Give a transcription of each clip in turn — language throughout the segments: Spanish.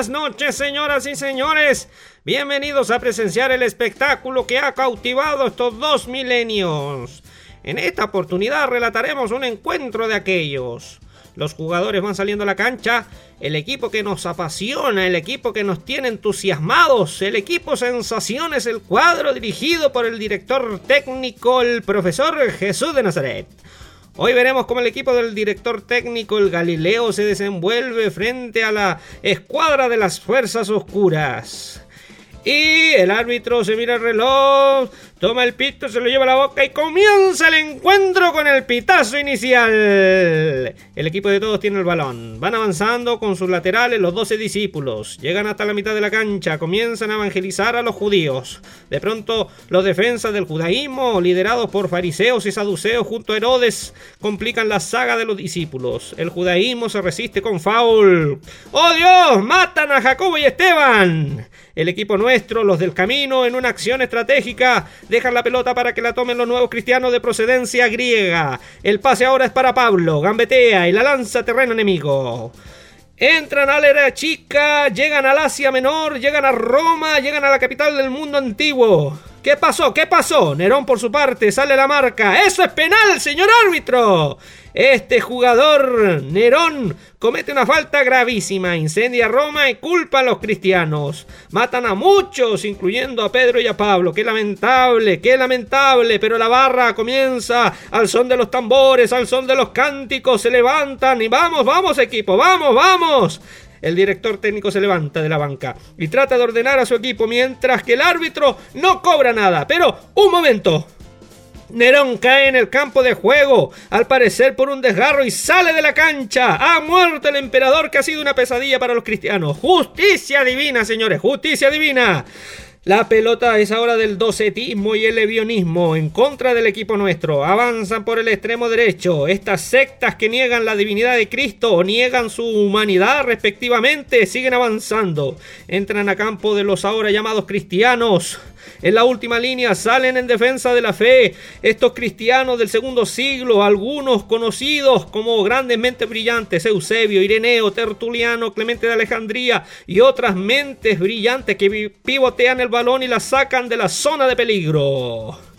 Buenas noches, señoras y señores. Bienvenidos a presenciar el espectáculo que ha cautivado estos dos milenios. En esta oportunidad relataremos un encuentro de aquellos. Los jugadores van saliendo a la cancha, el equipo que nos apasiona, el equipo que nos tiene entusiasmados, el equipo sensaciones, el cuadro dirigido por el director técnico, el profesor Jesús de Nazaret. Hoy veremos cómo el equipo del director técnico, el Galileo, se desenvuelve frente a la escuadra de las fuerzas oscuras. Y el árbitro se mira el reloj, toma el pito, se lo lleva a la boca y comienza el encuentro con el pitazo inicial. El equipo de todos tiene el balón. Van avanzando con sus laterales los 12 discípulos. Llegan hasta la mitad de la cancha, comienzan a evangelizar a los judíos. De pronto, los defensas del judaísmo, liderados por fariseos y saduceos junto a Herodes, complican la saga de los discípulos. El judaísmo se resiste con faul. ¡Oh Dios! ¡Matan a Jacobo y Esteban! El equipo los del camino, en una acción estratégica, dejan la pelota para que la tomen los nuevos cristianos de procedencia griega. El pase ahora es para Pablo, gambetea y la lanza terreno enemigo. Entran a la era chica, llegan al Asia Menor, llegan a Roma, llegan a la capital del mundo antiguo. ¿Qué pasó? ¿Qué pasó? Nerón por su parte sale la marca. ¡Eso es penal, señor árbitro! Este jugador, Nerón, comete una falta gravísima, incendia Roma y culpa a los cristianos. Matan a muchos, incluyendo a Pedro y a Pablo. Qué lamentable, qué lamentable, pero la barra comienza al son de los tambores, al son de los cánticos, se levantan y vamos, vamos equipo, vamos, vamos. El director técnico se levanta de la banca y trata de ordenar a su equipo mientras que el árbitro no cobra nada. Pero, un momento, Nerón cae en el campo de juego, al parecer por un desgarro y sale de la cancha. Ha muerto el emperador que ha sido una pesadilla para los cristianos. Justicia divina, señores, justicia divina. La pelota es ahora del docetismo y el levionismo en contra del equipo nuestro. Avanzan por el extremo derecho. Estas sectas que niegan la divinidad de Cristo o niegan su humanidad respectivamente siguen avanzando. Entran a campo de los ahora llamados cristianos. En la última línea salen en defensa de la fe estos cristianos del segundo siglo, algunos conocidos como grandes mentes brillantes, Eusebio, Ireneo, Tertuliano, Clemente de Alejandría y otras mentes brillantes que pivotean el balón y la sacan de la zona de peligro.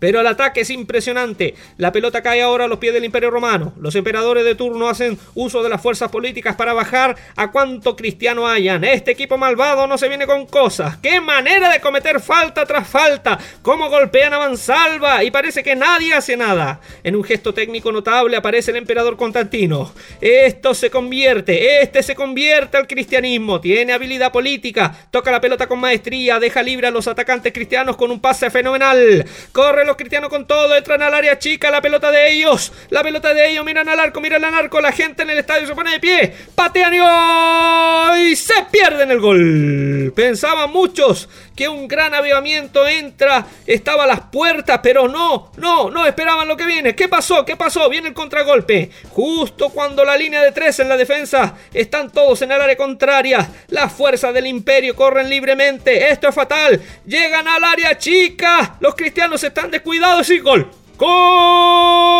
Pero el ataque es impresionante. La pelota cae ahora a los pies del Imperio Romano. Los emperadores de turno hacen uso de las fuerzas políticas para bajar a cuanto cristiano hayan. Este equipo malvado no se viene con cosas. ¡Qué manera de cometer falta tras falta! ¡Cómo golpean a mansalva! Y parece que nadie hace nada. En un gesto técnico notable aparece el emperador Constantino. Esto se convierte, este se convierte al cristianismo. Tiene habilidad política, toca la pelota con maestría, deja libre a los atacantes cristianos con un pase fenomenal. Corre los cristianos con todo, entran al área chica, la pelota de ellos, la pelota de ellos, miran al arco, miran al arco, la gente en el estadio se pone de pie, patean y pierden el gol. Pensaban muchos que un gran avivamiento entra, estaba a las puertas, pero no, no, no esperaban lo que viene. ¿Qué pasó? ¿Qué pasó? Viene el contragolpe. Justo cuando la línea de tres en la defensa están todos en el área contraria, las fuerzas del imperio corren libremente. Esto es fatal. Llegan al área chica. Los cristianos están descuidados y gol. ¡Gol!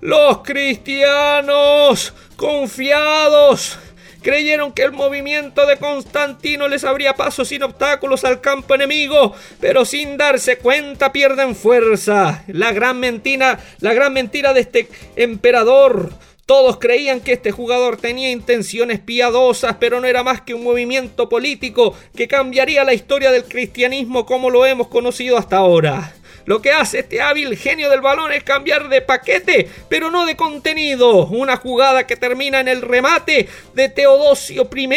Los cristianos confiados Creyeron que el movimiento de Constantino les abría paso sin obstáculos al campo enemigo, pero sin darse cuenta pierden fuerza. La gran mentira, la gran mentira de este emperador. Todos creían que este jugador tenía intenciones piadosas, pero no era más que un movimiento político que cambiaría la historia del cristianismo como lo hemos conocido hasta ahora. Lo que hace este hábil genio del balón es cambiar de paquete, pero no de contenido. Una jugada que termina en el remate de Teodosio I,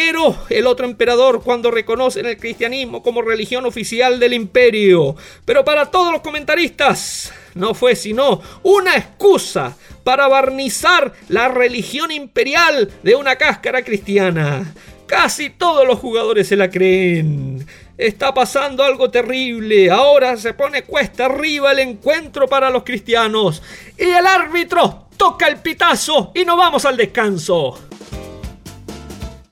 el otro emperador, cuando reconocen el cristianismo como religión oficial del imperio. Pero para todos los comentaristas, no fue sino una excusa para barnizar la religión imperial de una cáscara cristiana. Casi todos los jugadores se la creen. Está pasando algo terrible. Ahora se pone cuesta arriba el encuentro para los cristianos. Y el árbitro toca el pitazo y nos vamos al descanso.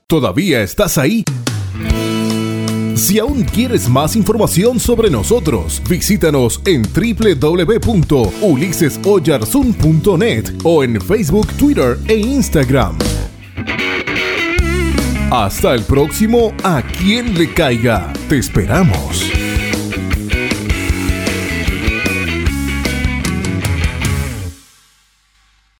¿Todavía estás ahí? Si aún quieres más información sobre nosotros, visítanos en www.ulisesoyarzun.net o en Facebook, Twitter e Instagram. Hasta el próximo A quien le caiga. Te esperamos.